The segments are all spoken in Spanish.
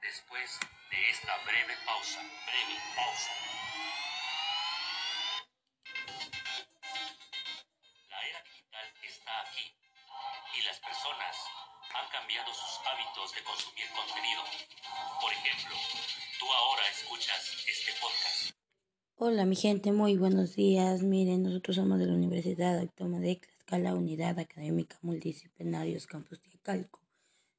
después de esta breve pausa. Breve pausa. La era digital está aquí y las personas han cambiado sus hábitos de consumir contenido. Por ejemplo, tú ahora escuchas este podcast. Hola mi gente, muy buenos días. Miren, nosotros somos de la Universidad Autónoma de Tlaxcala, Unidad Académica Multidisciplinarios Campus Calco.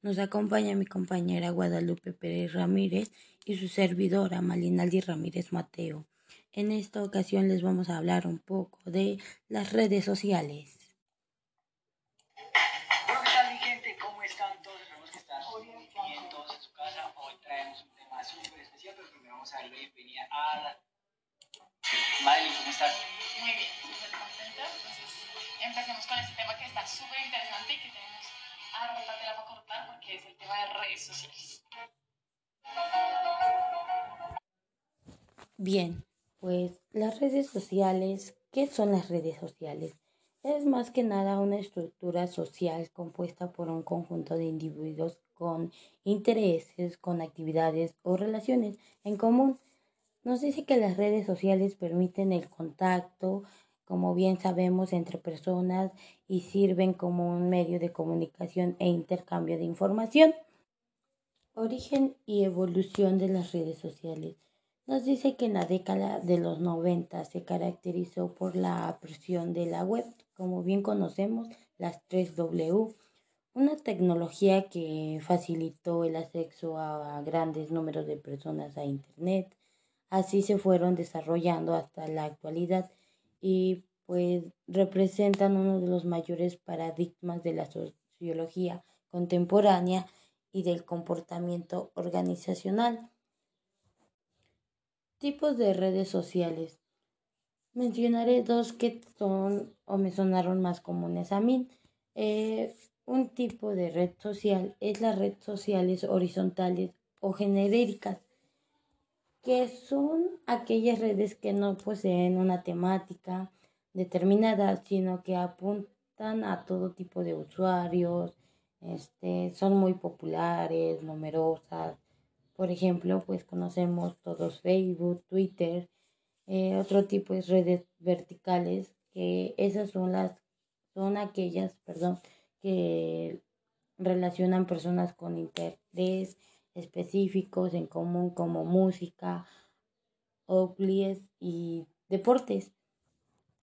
Nos acompaña mi compañera Guadalupe Pérez Ramírez y su servidora Malinaldi Ramírez Mateo. En esta ocasión les vamos a hablar un poco de las redes sociales. Hola, ¿qué tal mi gente? ¿Cómo están todos? Esperamos que están bien todos en su casa. Hoy traemos un tema súper especial, pero primero vamos a dar la bienvenida a la... Madeline, ¿cómo estás? Muy bien, súper contenta. Entonces, empecemos con este tema que está súper interesante y que tenemos cortar porque es el tema de redes sociales. Bien, pues las redes sociales, ¿qué son las redes sociales? Es más que nada una estructura social compuesta por un conjunto de individuos con intereses, con actividades o relaciones en común. Nos dice que las redes sociales permiten el contacto, como bien sabemos, entre personas y sirven como un medio de comunicación e intercambio de información. Origen y evolución de las redes sociales. Nos dice que en la década de los 90 se caracterizó por la apreciación de la web, como bien conocemos, las 3W, una tecnología que facilitó el acceso a grandes números de personas a Internet. Así se fueron desarrollando hasta la actualidad y pues representan uno de los mayores paradigmas de la sociología contemporánea y del comportamiento organizacional. Tipos de redes sociales. Mencionaré dos que son o me sonaron más comunes a mí. Eh, un tipo de red social es las redes sociales horizontales o genéricas que son aquellas redes que no poseen una temática determinada, sino que apuntan a todo tipo de usuarios, este, son muy populares, numerosas. Por ejemplo, pues conocemos todos Facebook, Twitter, eh, otro tipo de redes verticales, que esas son las, son aquellas, perdón, que relacionan personas con interés específicos en común como música, oblies y deportes.